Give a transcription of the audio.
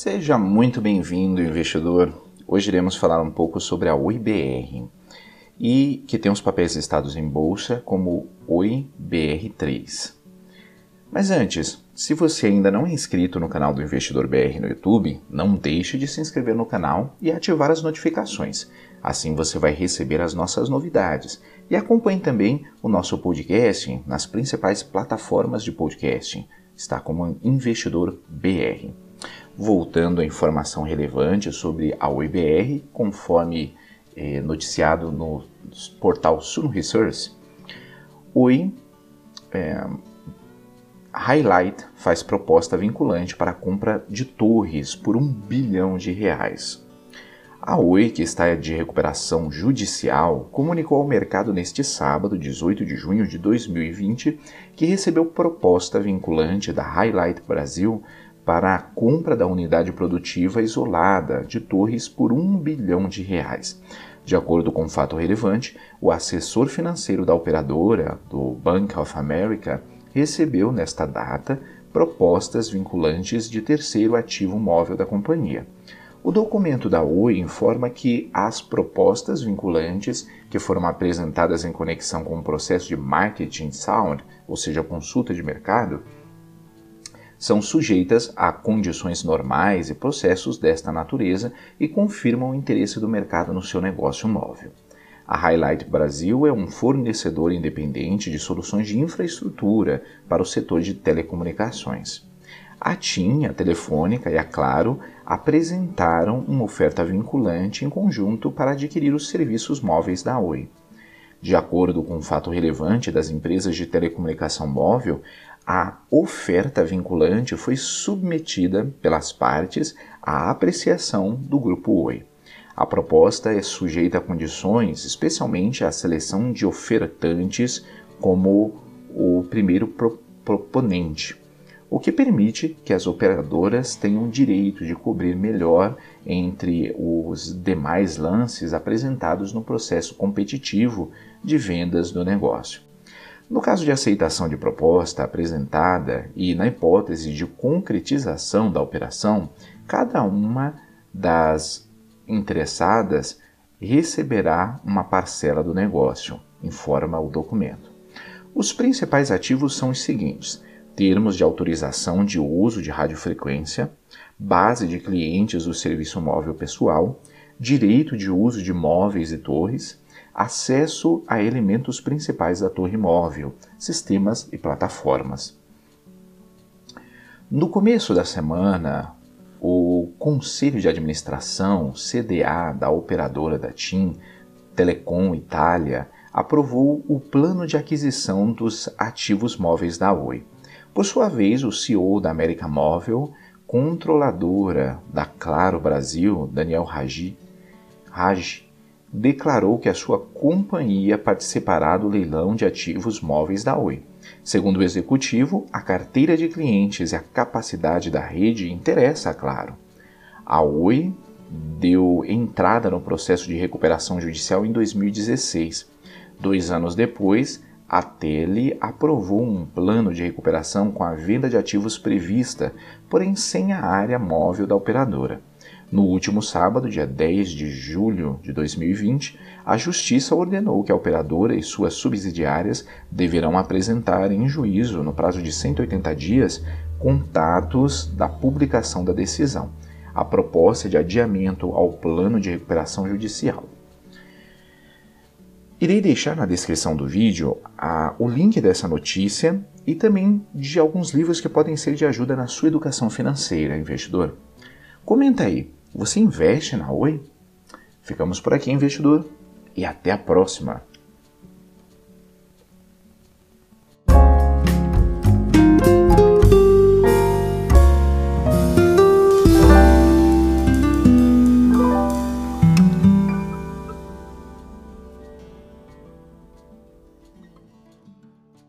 Seja muito bem-vindo, investidor. Hoje iremos falar um pouco sobre a OIBR e que tem os papéis listados em bolsa como OIBR3. Mas antes, se você ainda não é inscrito no canal do Investidor BR no YouTube, não deixe de se inscrever no canal e ativar as notificações. Assim você vai receber as nossas novidades. E acompanhe também o nosso podcast nas principais plataformas de podcasting. Está como Investidor BR. Voltando à informação relevante sobre a OIBR, conforme eh, noticiado no portal Sun Research, Oi eh, Highlight faz proposta vinculante para a compra de torres por um bilhão de reais. A Oi, que está de recuperação judicial, comunicou ao mercado neste sábado, 18 de junho de 2020, que recebeu proposta vinculante da Highlight Brasil para a compra da unidade produtiva isolada de torres por um bilhão de reais. De acordo com o fato relevante, o assessor financeiro da operadora, do Bank of America, recebeu nesta data propostas vinculantes de terceiro ativo móvel da companhia. O documento da Oi informa que as propostas vinculantes que foram apresentadas em conexão com o processo de marketing sound, ou seja, consulta de mercado, são sujeitas a condições normais e processos desta natureza e confirmam o interesse do mercado no seu negócio móvel. A Highlight Brasil é um fornecedor independente de soluções de infraestrutura para o setor de telecomunicações. A TIM, a Telefônica e a Claro apresentaram uma oferta vinculante em conjunto para adquirir os serviços móveis da Oi. De acordo com um fato relevante das empresas de telecomunicação móvel, a oferta vinculante foi submetida pelas partes à apreciação do Grupo Oi. A proposta é sujeita a condições, especialmente a seleção de ofertantes como o primeiro pro proponente, o que permite que as operadoras tenham direito de cobrir melhor entre os demais lances apresentados no processo competitivo de vendas do negócio. No caso de aceitação de proposta apresentada e na hipótese de concretização da operação, cada uma das interessadas receberá uma parcela do negócio, informa o documento. Os principais ativos são os seguintes: termos de autorização de uso de radiofrequência, base de clientes do serviço móvel pessoal, direito de uso de móveis e torres, acesso a elementos principais da torre móvel, sistemas e plataformas. No começo da semana, o Conselho de Administração, CDA, da operadora da TIM, Telecom Itália, aprovou o plano de aquisição dos ativos móveis da Oi. Por sua vez, o CEO da América Móvel, controladora da Claro Brasil, Daniel Raj, Raj declarou que a sua companhia participará do leilão de ativos móveis da Oi. Segundo o executivo, a carteira de clientes e a capacidade da rede interessa, claro. A Oi deu entrada no processo de recuperação judicial em 2016. Dois anos depois, a Tele aprovou um plano de recuperação com a venda de ativos prevista, porém sem a área móvel da operadora. No último sábado, dia 10 de julho de 2020, a Justiça ordenou que a operadora e suas subsidiárias deverão apresentar em juízo, no prazo de 180 dias, contatos da publicação da decisão, a proposta de adiamento ao plano de recuperação judicial. Irei deixar na descrição do vídeo a, o link dessa notícia e também de alguns livros que podem ser de ajuda na sua educação financeira, investidor. Comenta aí, você investe na Oi? Ficamos por aqui, investidor, e até a próxima!